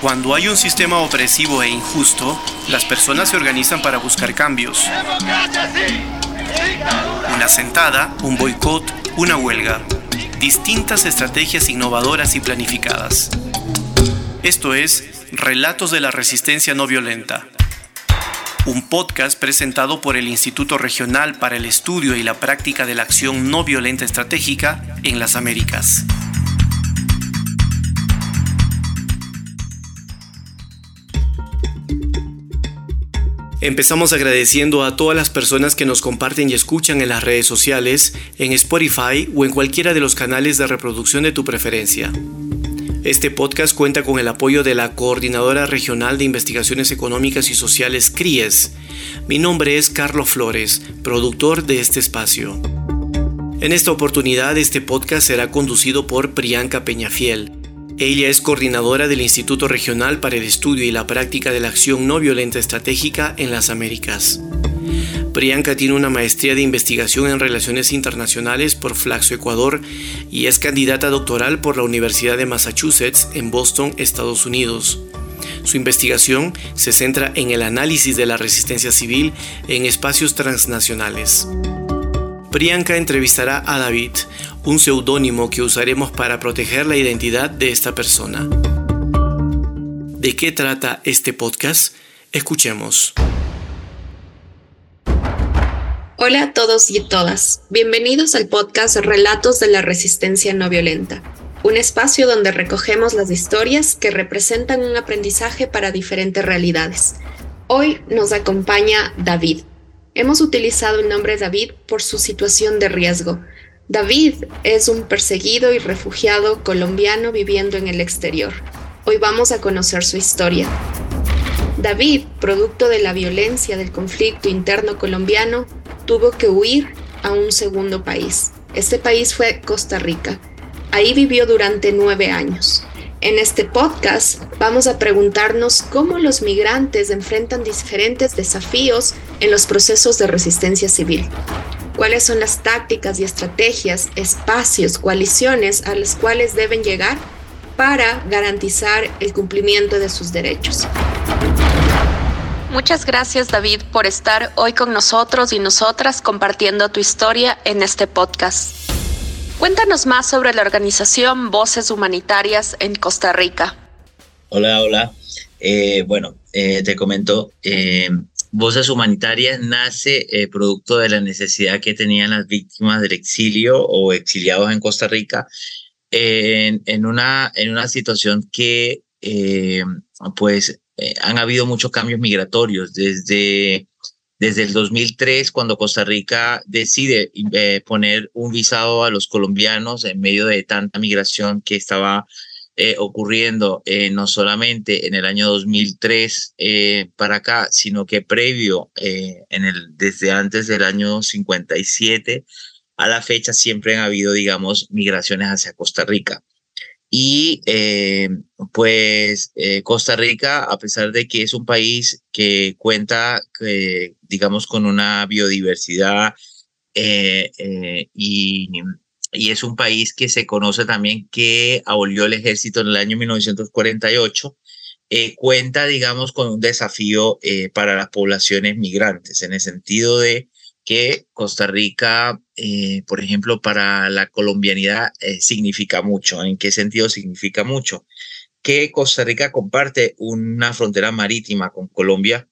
Cuando hay un sistema opresivo e injusto, las personas se organizan para buscar cambios. Una sentada, un boicot, una huelga. Distintas estrategias innovadoras y planificadas. Esto es Relatos de la Resistencia No Violenta. Un podcast presentado por el Instituto Regional para el Estudio y la Práctica de la Acción No Violenta Estratégica en las Américas. Empezamos agradeciendo a todas las personas que nos comparten y escuchan en las redes sociales, en Spotify o en cualquiera de los canales de reproducción de tu preferencia. Este podcast cuenta con el apoyo de la Coordinadora Regional de Investigaciones Económicas y Sociales CRIES. Mi nombre es Carlos Flores, productor de este espacio. En esta oportunidad este podcast será conducido por Priyanka Peñafiel, ella es coordinadora del Instituto Regional para el Estudio y la Práctica de la Acción No Violenta Estratégica en las Américas. Priyanka tiene una maestría de investigación en relaciones internacionales por Flaxo, Ecuador, y es candidata doctoral por la Universidad de Massachusetts en Boston, Estados Unidos. Su investigación se centra en el análisis de la resistencia civil en espacios transnacionales. Priyanka entrevistará a David, un seudónimo que usaremos para proteger la identidad de esta persona. ¿De qué trata este podcast? Escuchemos. Hola a todos y todas. Bienvenidos al podcast Relatos de la Resistencia No Violenta, un espacio donde recogemos las historias que representan un aprendizaje para diferentes realidades. Hoy nos acompaña David, Hemos utilizado el nombre David por su situación de riesgo. David es un perseguido y refugiado colombiano viviendo en el exterior. Hoy vamos a conocer su historia. David, producto de la violencia del conflicto interno colombiano, tuvo que huir a un segundo país. Este país fue Costa Rica. Ahí vivió durante nueve años. En este podcast vamos a preguntarnos cómo los migrantes enfrentan diferentes desafíos en los procesos de resistencia civil. ¿Cuáles son las tácticas y estrategias, espacios, coaliciones a las cuales deben llegar para garantizar el cumplimiento de sus derechos? Muchas gracias David por estar hoy con nosotros y nosotras compartiendo tu historia en este podcast. Cuéntanos más sobre la organización Voces Humanitarias en Costa Rica. Hola, hola. Eh, bueno, eh, te comento, eh, Voces Humanitarias nace producto de la necesidad que tenían las víctimas del exilio o exiliados en Costa Rica en, una, en una situación que pues han habido muchos cambios migratorios desde desde el 2003, cuando Costa Rica decide eh, poner un visado a los colombianos en medio de tanta migración que estaba eh, ocurriendo eh, no solamente en el año 2003 para acá, sino que previo, en el, desde antes del año 57 a la fecha, siempre han habido, digamos, migraciones hacia Costa Rica. Y eh, pues eh, Costa Rica, a pesar de que es un país que cuenta, eh, digamos, con una biodiversidad y, y, es un país que se conoce también que abolió el ejército en el año 1948, cuenta, digamos, con un desafío para las poblaciones migrantes, en el sentido de que Costa Rica, eh, por ejemplo, para la colombianidad eh, significa mucho. ¿En qué sentido significa mucho? Que Costa Rica comparte una frontera marítima con Colombia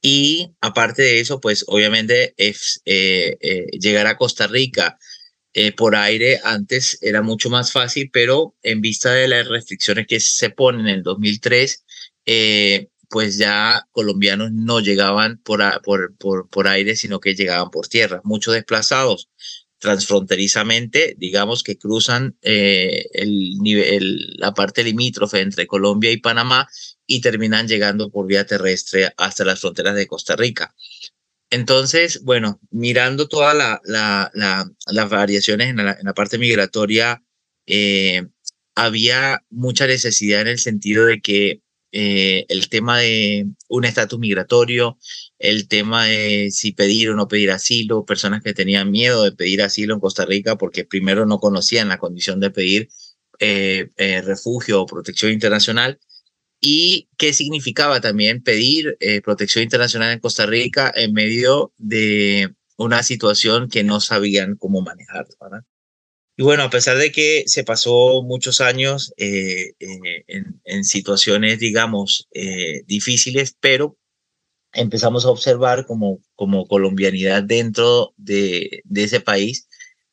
y aparte de eso, pues obviamente es, eh, llegar a Costa Rica por aire antes era mucho más fácil, pero en vista de las restricciones que se ponen en el 2003, pues ya colombianos no llegaban por, por, por, por aire, sino que llegaban por tierra. Muchos desplazados transfronterizamente, digamos que cruzan eh, el nivel, la parte limítrofe entre Colombia y Panamá y terminan llegando por vía terrestre hasta las fronteras de Costa Rica. Entonces, bueno, mirando todas la, la, las variaciones en la, en la parte migratoria, eh, había mucha necesidad en el sentido de que el tema de un estatus migratorio, el tema de si pedir o no pedir asilo, personas que tenían miedo de pedir asilo en Costa Rica porque primero no conocían la condición de pedir refugio o protección internacional y qué significaba también pedir eh, protección internacional en Costa Rica en medio de una situación que no sabían cómo manejar. Y bueno, a pesar de que se pasó muchos años eh, eh, en, situaciones, digamos, difíciles, pero empezamos a observar como, como colombianidad dentro de, ese país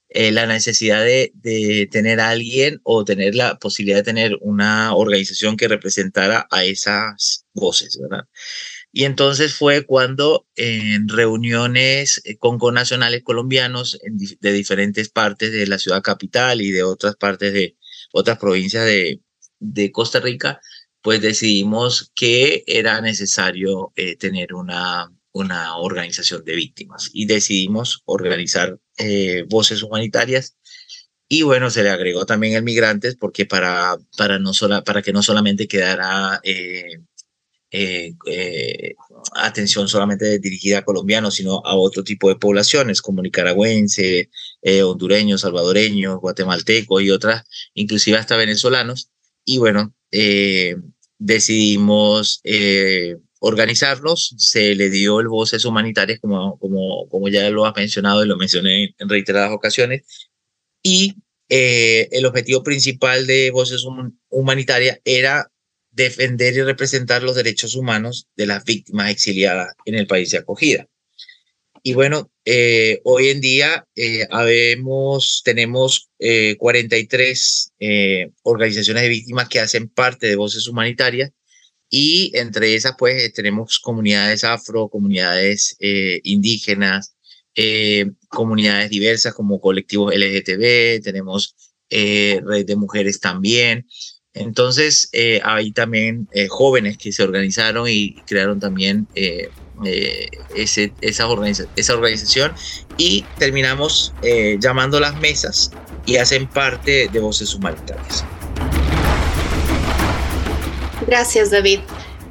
eh, la necesidad de, de, tener a alguien o tener la posibilidad de tener una organización que representara a esas voces, ¿verdad? Y entonces fue cuando en reuniones eh, con connacionales colombianos de diferentes partes de la ciudad capital y de otras partes de otras provincias de, de Costa Rica, pues decidimos que era necesario eh, tener una, una organización de víctimas. Y decidimos organizar eh, voces humanitarias. Y bueno, se le agregó también el migrantes porque para, para, no sola, para que no solamente quedara eh, atención solamente dirigida a colombianos, sino a otro tipo de poblaciones como nicaragüense, hondureños, salvadoreños, guatemaltecos y otras, inclusive hasta venezolanos. Y bueno, decidimos organizarlos, se le dio el Voces Humanitarias, como, como, como ya lo has mencionado y lo mencioné en reiteradas ocasiones, y eh, el objetivo principal de Voces Humanitarias era defender y representar los derechos humanos de las víctimas exiliadas en el país de acogida. Y bueno, eh, hoy en día eh, habemos, tenemos 43 organizaciones de víctimas que hacen parte de Voces Humanitarias y entre esas, pues, eh, tenemos comunidades afro, comunidades eh, indígenas, eh, comunidades diversas como colectivos LGTB, tenemos red de mujeres también. Entonces, hay también jóvenes que se organizaron y crearon también ese, esa, esa organización y terminamos llamando las mesas y hacen parte de Voces Humanitarias. Gracias, David.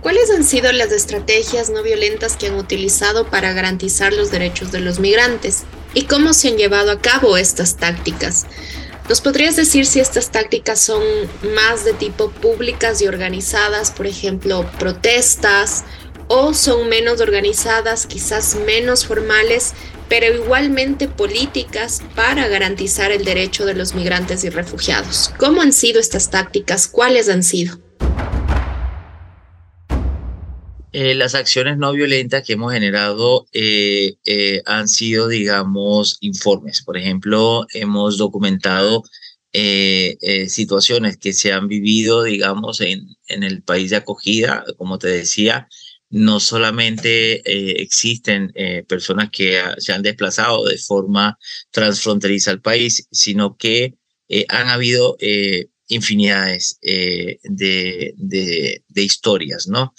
¿Cuáles han sido las estrategias no violentas que han utilizado para garantizar los derechos de los migrantes? ¿Y cómo se han llevado a cabo estas tácticas? ¿Nos podrías decir si estas tácticas son más de tipo públicas y organizadas, por ejemplo, protestas, o son menos organizadas, quizás menos formales, pero igualmente políticas para garantizar el derecho de los migrantes y refugiados? ¿Cómo han sido estas tácticas? ¿Cuáles han sido? Eh, las acciones no violentas que hemos generado eh, eh, han sido, digamos, informes. Por ejemplo, hemos documentado situaciones que se han vivido, digamos, en, en el país de acogida, como te decía, no solamente existen personas que se han desplazado de forma transfronteriza al país, sino que han habido infinidades de, de, de, historias, ¿no?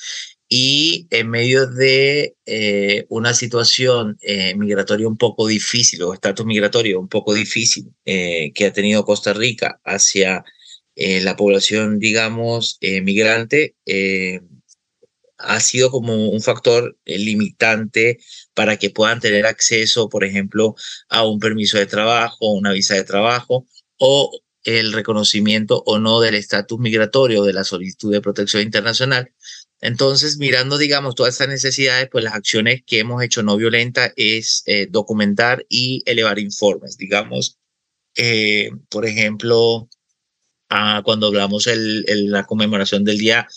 Y en medio de eh, una situación eh, migratoria un poco difícil o estatus migratorio un poco difícil eh, que ha tenido Costa Rica hacia la población, digamos, migrante, ha sido como un factor limitante para que puedan tener acceso, por ejemplo, a un permiso de trabajo, una visa de trabajo o el reconocimiento o no del estatus migratorio de la solicitud de protección internacional entonces, mirando, digamos, todas estas necesidades, pues las acciones que hemos hecho no violenta es eh, documentar y elevar informes. Digamos, eh, por ejemplo, ah, cuando hablamos de la conmemoración del Día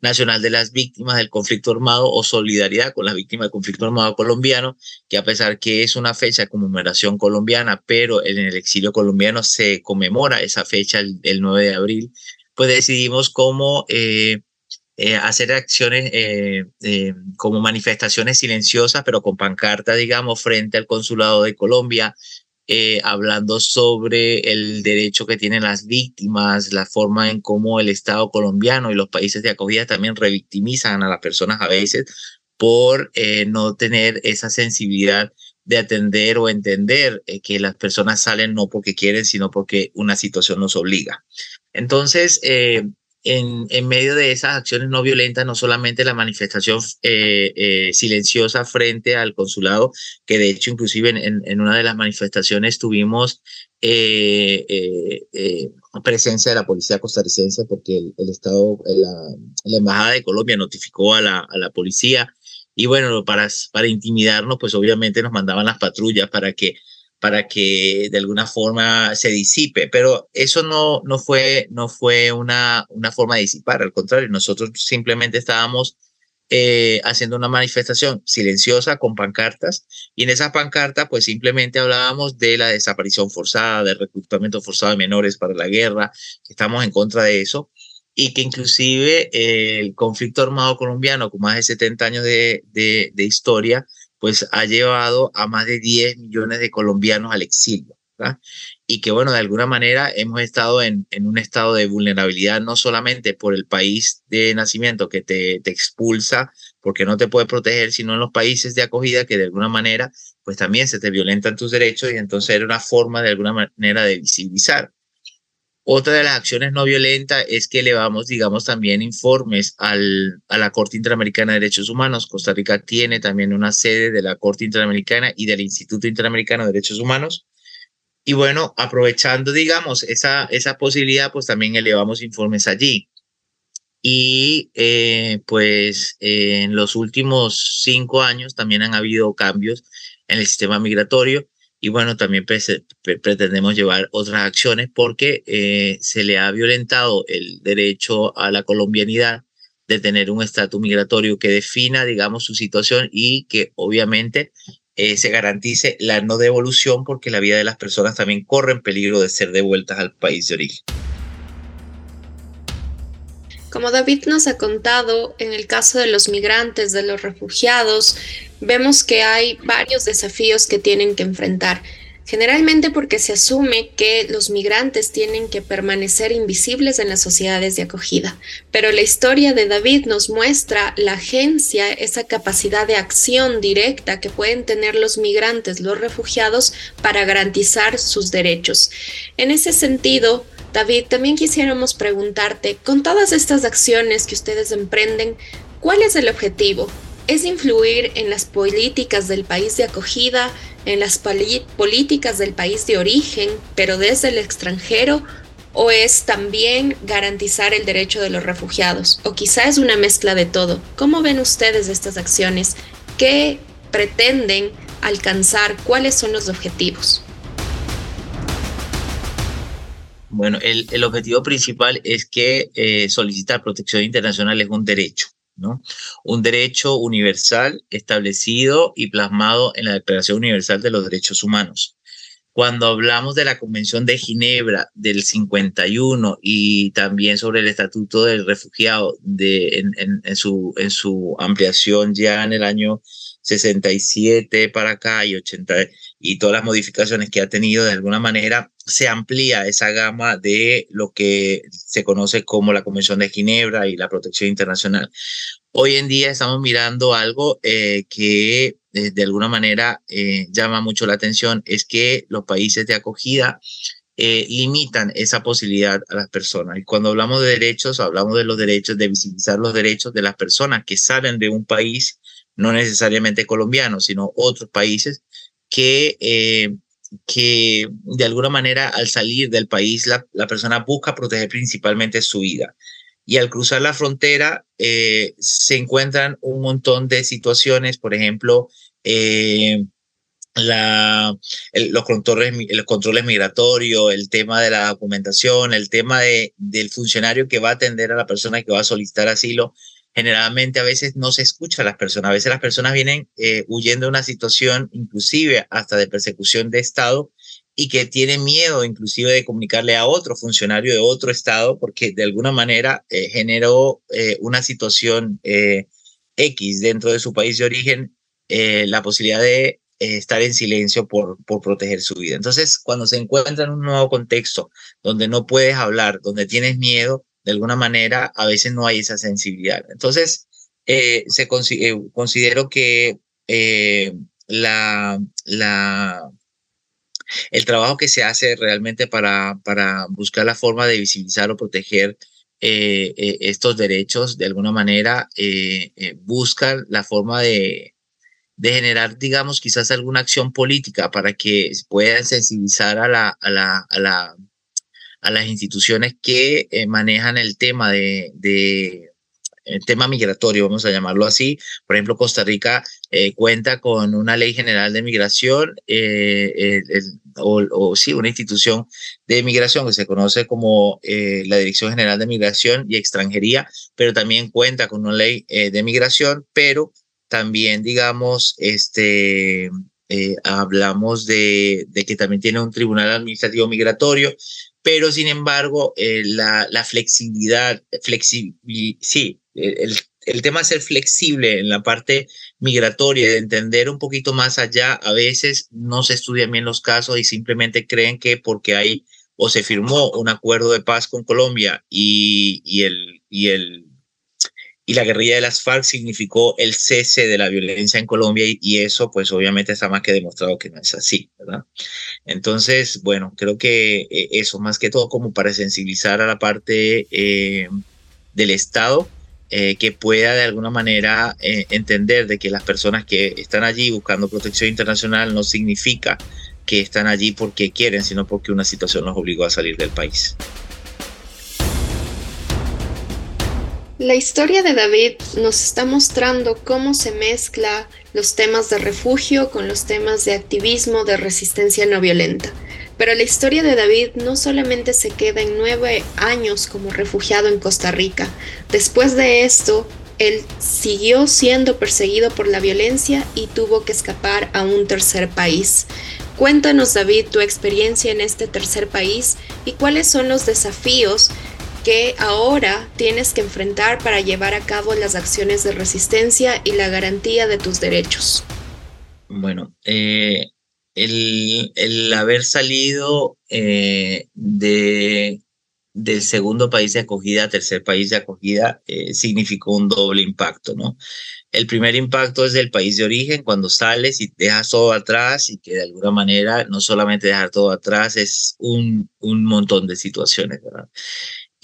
Nacional de las Víctimas del Conflicto Armado o solidaridad con las víctimas del conflicto armado colombiano, que a pesar que es una fecha de conmemoración colombiana, pero en el exilio colombiano se conmemora esa fecha el, 9 de abril, pues decidimos cómo... Eh, eh, hacer acciones eh, como manifestaciones silenciosas, pero con pancarta, digamos, frente al consulado de Colombia, eh, hablando sobre el derecho que tienen las víctimas, la forma en cómo el Estado colombiano y los países de acogida también revictimizan a las personas a veces por no tener esa sensibilidad de atender o entender que las personas salen no porque quieren, sino porque una situación nos obliga. Entonces, en, en, medio de esas acciones no violentas, no solamente la manifestación eh, eh, silenciosa frente al consulado, que de hecho inclusive en, en una de las manifestaciones tuvimos eh, presencia de la policía costarricense porque el, el Estado, la, la, Embajada de Colombia notificó a la, a la policía. Y bueno, para, para intimidarnos, pues obviamente nos mandaban las patrullas para que para que de alguna forma se disipe, pero eso no, no fue, no fue una, una forma de disipar, al contrario, nosotros simplemente estábamos eh, haciendo una manifestación silenciosa con pancartas y en esas pancartas pues simplemente hablábamos de la desaparición forzada, del reclutamiento forzado de menores para la guerra, que estamos en contra de eso y que inclusive el conflicto armado colombiano con más de 70 años de, de, de historia pues ha llevado a más de 10 millones de colombianos al exilio. Y que, bueno, de alguna manera hemos estado en, en, un estado de vulnerabilidad, no solamente por el país de nacimiento que te, te expulsa porque no te puede proteger, sino en los países de acogida que de alguna manera, pues también se te violentan tus derechos y entonces era una forma de alguna manera de visibilizar. Otra de las acciones no violentas es que elevamos, digamos, también informes al, a la Corte Interamericana de Derechos Humanos. Costa Rica tiene también una sede de la Corte Interamericana y del Instituto Interamericano de Derechos Humanos. Y bueno, aprovechando, digamos, esa, esa posibilidad, pues también elevamos informes allí. Y eh, pues en los últimos cinco años también han habido cambios en el sistema migratorio y bueno, también pretendemos llevar otras acciones porque eh, se le ha violentado el derecho a la colombianidad de tener un estatus migratorio que defina, digamos, su situación y que obviamente eh, se garantice la no devolución porque la vida de las personas también corre en peligro de ser devueltas al país de origen. Como David nos ha contado, en el caso de los migrantes, de los refugiados, vemos que hay varios desafíos que tienen que enfrentar. Generalmente porque se asume que los migrantes tienen que permanecer invisibles en las sociedades de acogida. Pero la historia de David nos muestra la agencia, esa capacidad de acción directa que pueden tener los migrantes, los refugiados, para garantizar sus derechos. En ese sentido, David, también quisiéramos preguntarte, con todas estas acciones que ustedes emprenden, ¿cuál es el objetivo? ¿Es influir en las políticas del país de acogida, en las políticas del país de origen, pero desde el extranjero? ¿O es también garantizar el derecho de los refugiados? ¿O quizá es una mezcla de todo? ¿Cómo ven ustedes estas acciones? ¿Qué pretenden alcanzar? ¿Cuáles son los objetivos? Bueno, el, objetivo principal es que eh, solicitar protección internacional es un derecho, Un derecho universal establecido y plasmado en la Declaración Universal de los Derechos Humanos. Cuando hablamos de la Convención de Ginebra del 51 y también sobre el Estatuto del Refugiado de, en, su, en su ampliación ya en el año 67 para acá y 80 y todas las modificaciones que ha tenido de alguna manera se amplía esa gama de lo que se conoce como la Convención de Ginebra y la protección internacional. Hoy en día estamos mirando algo eh, que eh, de alguna manera eh, llama mucho la atención, es que los países de acogida limitan esa posibilidad a las personas. Y cuando hablamos de derechos, hablamos de los derechos, de visibilizar los derechos de las personas que salen de un país, no necesariamente colombiano, sino otros países, que eh, que de alguna manera al salir del país la, la, persona busca proteger principalmente su vida. Y al cruzar la frontera eh, se encuentran un montón de situaciones, por ejemplo, eh, la, los, controles, los controles migratorios, el tema de la documentación, el tema de, del funcionario que va a atender a la persona que va a solicitar asilo, generalmente a veces no se escucha a las personas. A veces las personas vienen eh, huyendo de una situación, inclusive hasta de persecución de Estado, y que tienen miedo inclusive de comunicarle a otro funcionario de otro Estado, porque de alguna manera eh, generó eh, una situación eh, X dentro de su país de origen, eh, la posibilidad de estar en silencio por, por proteger su vida. Entonces, cuando se encuentra en un nuevo contexto donde no puedes hablar, donde tienes miedo, de alguna manera a veces no hay esa sensibilidad. Entonces, eh, se eh, considero que eh, la, la, el trabajo que se hace realmente para, para buscar la forma de visibilizar o proteger estos derechos de alguna manera buscan la forma de, de generar, digamos, quizás alguna acción política para que puedan sensibilizar a, la, a, la, a las instituciones que eh, manejan el tema de, el tema migratorio, vamos a llamarlo así. Por ejemplo, Costa Rica eh, cuenta con una ley general de migración eh, o, sí, una institución de migración que se conoce como la Dirección General de Migración y Extranjería, pero también cuenta con una ley de migración, pero también, digamos, este, hablamos de, que también tiene un tribunal administrativo migratorio, pero sin embargo, eh, la, la, flexibilidad, flexi sí, el, el tema de ser flexible en la parte migratoria, de entender un poquito más allá, a veces no se estudian bien los casos y simplemente creen que porque hay o se firmó un acuerdo de paz con Colombia y, y el, y el y la guerrilla de las FARC significó el cese de la violencia en Colombia y, eso pues obviamente está más que demostrado que no es así, ¿verdad? Entonces, bueno, creo que eh, eso más que todo como para sensibilizar a la parte eh, del Estado eh, que pueda de alguna manera entender de que las personas que están allí buscando protección internacional no significa que están allí porque quieren, sino porque una situación los obligó a salir del país. La historia de David nos está mostrando cómo se mezcla los temas de refugio con los temas de activismo de resistencia no violenta. Pero la historia de David no solamente se queda en nueve años como refugiado en Costa Rica. Después de esto, él siguió siendo perseguido por la violencia y tuvo que escapar a un tercer país. Cuéntanos, David, tu experiencia en este tercer país y cuáles son los desafíos que ahora tienes que enfrentar para llevar a cabo las acciones de resistencia y la garantía de tus derechos? Bueno, eh, el, el, haber salido eh, de, del segundo país de acogida a tercer país de acogida eh, significó un doble impacto, ¿no? El primer impacto es del país de origen, cuando sales y dejas todo atrás y que de alguna manera no solamente dejar todo atrás, es un, un montón de situaciones, ¿verdad?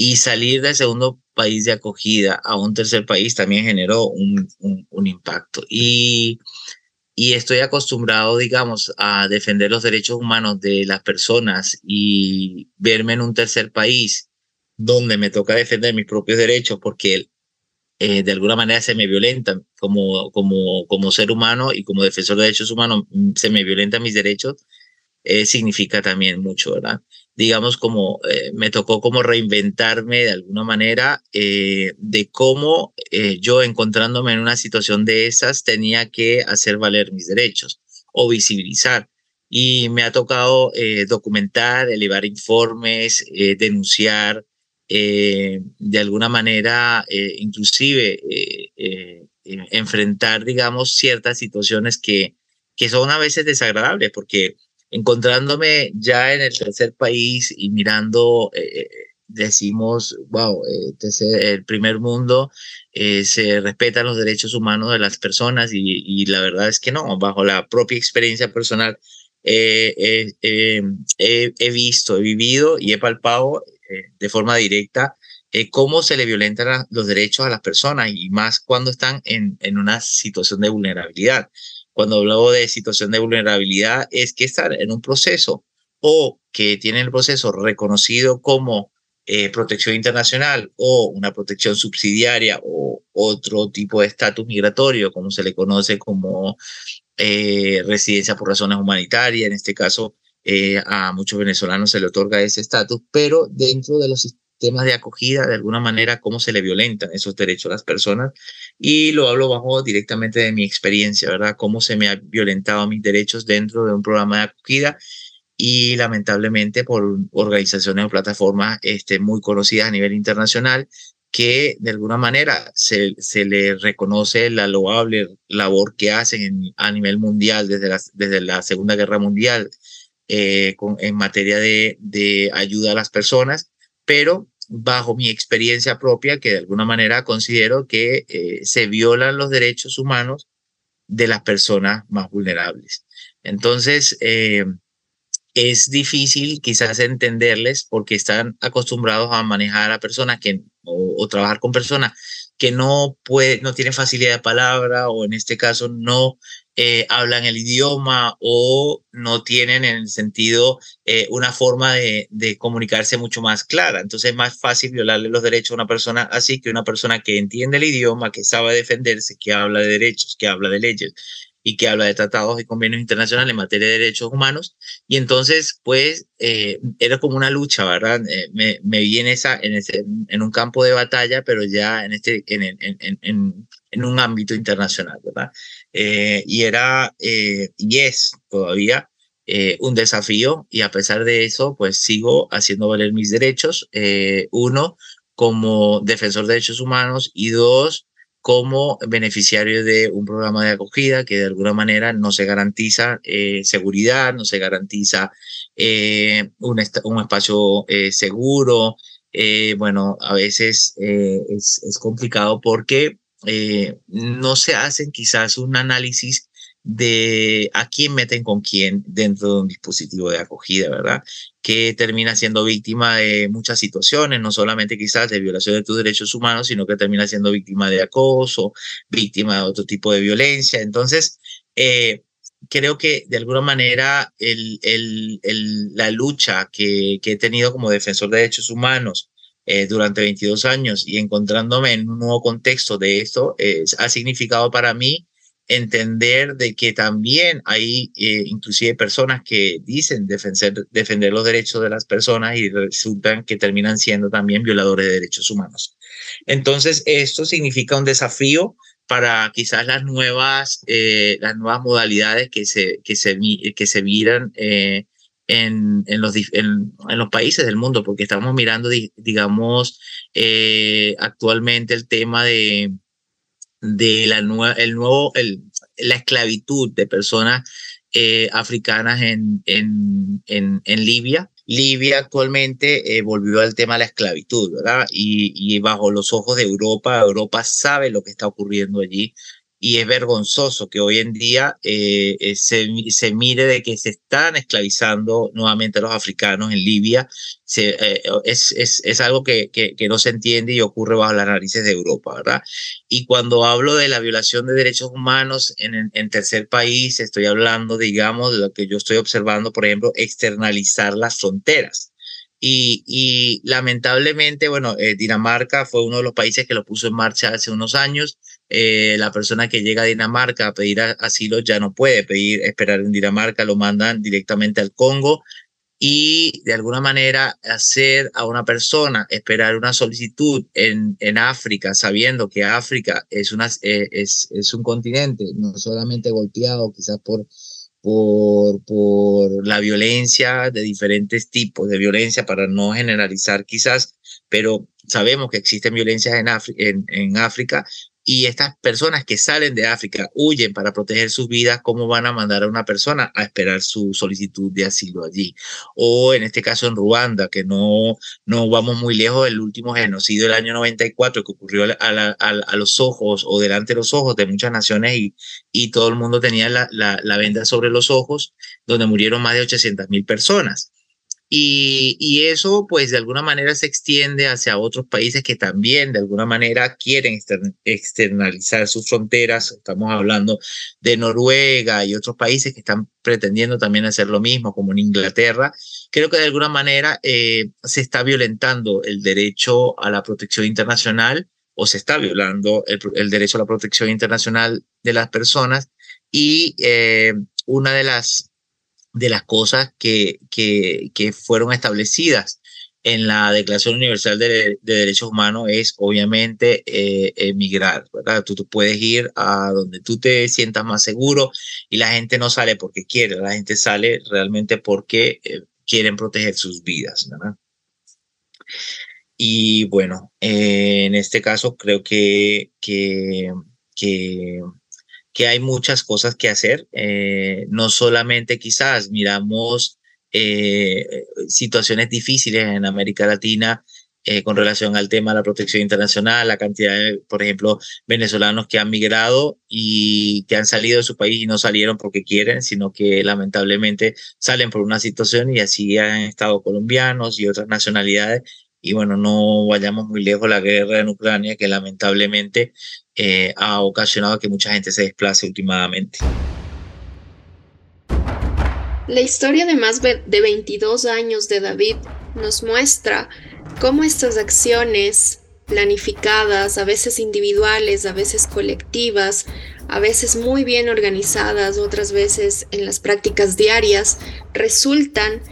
Y salir del segundo país de acogida a un tercer país también generó un, un, impacto. Y, y estoy acostumbrado, digamos, a defender los derechos humanos de las personas y verme en un tercer país donde me toca defender mis propios derechos porque eh, de alguna manera se me violentan como, como, como ser humano y como defensor de derechos humanos, mm, se me violentan mis derechos, eh, significa también mucho, ¿verdad? Digamos, como eh, me tocó como reinventarme de alguna manera eh, de cómo eh, yo encontrándome en una situación de esas tenía que hacer valer mis derechos o visibilizar. Y me ha tocado documentar, elevar informes, denunciar, de alguna manera, inclusive enfrentar, digamos, ciertas situaciones que, que son a veces desagradables porque encontrándome ya en el tercer país y mirando, eh, decimos, wow, este el primer mundo eh, se respetan los derechos humanos de las personas y, la verdad es que no, bajo la propia experiencia personal eh, he visto, he vivido y he palpado de forma directa cómo se le violentan los derechos a las personas y más cuando están en, en una situación de vulnerabilidad cuando hablo de situación de vulnerabilidad, es que están en un proceso o que tienen el proceso reconocido como eh, protección internacional o una protección subsidiaria o otro tipo de estatus migratorio, como se le conoce como eh, residencia por razones humanitarias. En este caso, eh, a muchos venezolanos se le otorga ese estatus, pero dentro de los temas de acogida, de alguna manera, cómo se le violentan esos derechos a las personas. Y lo hablo bajo directamente de mi experiencia, ¿verdad? Cómo se me ha violentado mis derechos dentro de un programa de acogida y lamentablemente por organizaciones o plataformas este, muy conocidas a nivel internacional que de alguna manera se, se le reconoce la loable labor que hacen a nivel mundial desde la, desde la Segunda Guerra Mundial eh, con, en materia de, de ayuda a las personas, pero bajo mi experiencia propia, que de alguna manera considero que eh, se violan los derechos humanos de las personas más vulnerables. Entonces, eh, es difícil quizás entenderles porque están acostumbrados a manejar a personas que o, trabajar con personas que no puede, no tienen facilidad de palabra o en este caso no eh, hablan el idioma o no tienen en el sentido eh, una forma de, de, comunicarse mucho más clara. Entonces es más fácil violarle los derechos a una persona así que una persona que entiende el idioma, que sabe defenderse, que habla de derechos, que habla de leyes y que habla de tratados y convenios internacionales en materia de derechos humanos. Y entonces, pues, eh, era como una lucha, ¿verdad? Eh, me, me, vi en, esa, en, ese, en un campo de batalla, pero ya en, este, en, en, en, en un ámbito internacional, ¿verdad? Eh, y era, y es todavía un desafío, y a pesar de eso, pues sigo haciendo valer mis derechos. uno, como defensor de derechos humanos, y dos, como beneficiario de un programa de acogida que de alguna manera no se garantiza eh, seguridad, no se garantiza eh, un, espacio eh, seguro. bueno, a veces es, es, complicado porque no se hacen quizás un análisis de a quién meten con quién dentro de un dispositivo de acogida, ¿verdad? Que termina siendo víctima de muchas situaciones, no solamente quizás de violación de tus derechos humanos, sino que termina siendo víctima de acoso, víctima de otro tipo de violencia. Entonces, eh, creo que de alguna manera la lucha que, he tenido como defensor de derechos humanos eh, durante 22 años y encontrándome en un nuevo contexto de esto, eh, ha significado para mí entender de que también hay eh, inclusive personas que dicen defender, defender los derechos de las personas y resultan que terminan siendo también violadores de derechos humanos. Entonces, esto significa un desafío para quizás las nuevas, eh, las nuevas modalidades que se, que se, que se miran eh, en, en, los, en, en, los países del mundo, porque estamos mirando, digamos, actualmente el tema de de la nueva, el nuevo, el, la esclavitud de personas eh, africanas en, en, en, en, Libia. Libia actualmente eh, volvió al tema de la esclavitud, ¿verdad? Y, y bajo los ojos de Europa, Europa sabe lo que está ocurriendo allí y es vergonzoso que hoy en día eh, eh, se, se, mire de que se están esclavizando nuevamente a los africanos en Libia. Se, eh, es, es, es, algo que, que, que, no se entiende y ocurre bajo las narices de Europa, ¿verdad? Y cuando hablo de la violación de derechos humanos en, en, tercer país, estoy hablando, digamos, de lo que yo estoy observando, por ejemplo, externalizar las fronteras. Y, y, lamentablemente, bueno, eh, Dinamarca fue uno de los países que lo puso en marcha hace unos años. Eh, la persona que llega a Dinamarca a pedir asilo ya no puede pedir, esperar en Dinamarca, lo mandan directamente al Congo y de alguna manera hacer a una persona esperar una solicitud en, en África, sabiendo que África es, una, eh, es, es un continente no solamente golpeado quizás por, por, por la violencia de diferentes tipos de violencia, para no generalizar quizás, pero sabemos que existen violencias en, en, en África, y estas personas que salen de África huyen para proteger sus vidas, ¿cómo van a mandar a una persona a esperar su solicitud de asilo allí? O en este caso en Ruanda, que no, no vamos muy lejos del último genocidio del año 94 que ocurrió a, a, los ojos o delante de los ojos de muchas naciones y, y todo el mundo tenía la, la, la venda sobre los ojos, donde murieron más de 800 mil personas. Y, y, eso, pues, de alguna manera se extiende hacia otros países que también, de alguna manera, quieren externalizar sus fronteras. Estamos hablando de Noruega y otros países que están pretendiendo también hacer lo mismo, como en Inglaterra. Creo que de alguna manera eh, se está violentando el derecho a la protección internacional o se está violando el, el derecho a la protección internacional de las personas. Y eh, una de las de las cosas que, que, que fueron establecidas en la Declaración Universal de, de Derechos Humanos es obviamente eh, emigrar, ¿verdad? Tú, tú, puedes ir a donde tú te sientas más seguro y la gente no sale porque quiere, la gente sale realmente porque eh, quieren proteger sus vidas, ¿verdad? Y bueno, eh, en este caso creo que, que, que que hay muchas cosas que hacer. Eh, no solamente quizás miramos eh, situaciones difíciles en América Latina eh, con relación al tema de la protección internacional, la cantidad de, por ejemplo, venezolanos que han migrado y que han salido de su país y no salieron porque quieren, sino que lamentablemente salen por una situación y así han estado colombianos y otras nacionalidades. Y bueno, no vayamos muy lejos la guerra en Ucrania, que lamentablemente eh, ha ocasionado que mucha gente se desplace últimamente. La historia de más de 22 años de David nos muestra cómo estas acciones planificadas, a veces individuales, a veces colectivas, a veces muy bien organizadas, otras veces en las prácticas diarias, resultan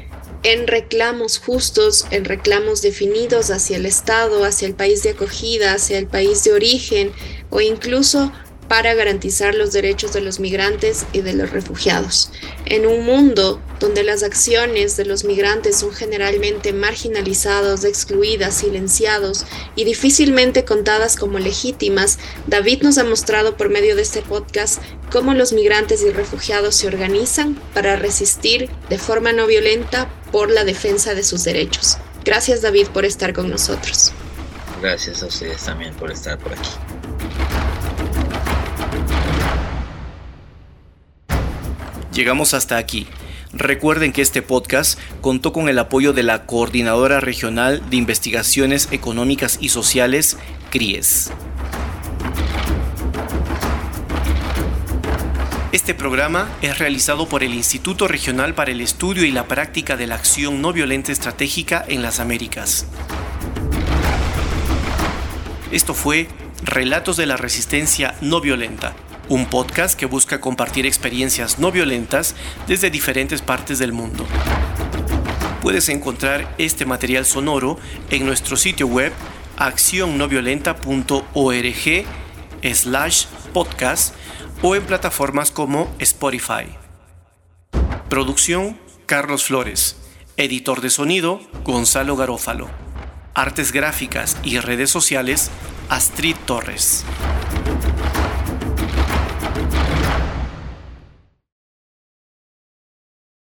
en reclamos justos, en reclamos definidos hacia el Estado, hacia el país de acogida, hacia el país de origen o incluso para garantizar los derechos de los migrantes y de los refugiados. En un mundo donde las acciones de los migrantes son generalmente marginalizados, excluidas, silenciados y difícilmente contadas como legítimas, David nos ha mostrado por medio de este podcast cómo los migrantes y refugiados se organizan para resistir de forma no violenta por la defensa de sus derechos. Gracias David por estar con nosotros. Gracias a ustedes también por estar por aquí. Llegamos hasta aquí. Recuerden que este podcast contó con el apoyo de la Coordinadora Regional de Investigaciones Económicas y Sociales, CRIES. Este programa es realizado por el Instituto Regional para el Estudio y la Práctica de la Acción No Violenta Estratégica en las Américas. Esto fue Relatos de la Resistencia No Violenta un podcast que busca compartir experiencias no violentas desde diferentes partes del mundo. Puedes encontrar este material sonoro en nuestro sitio web accionnoviolenta.org slash podcast o en plataformas como Spotify. Producción Carlos Flores. Editor de sonido Gonzalo Garófalo. Artes gráficas y redes sociales Astrid Torres.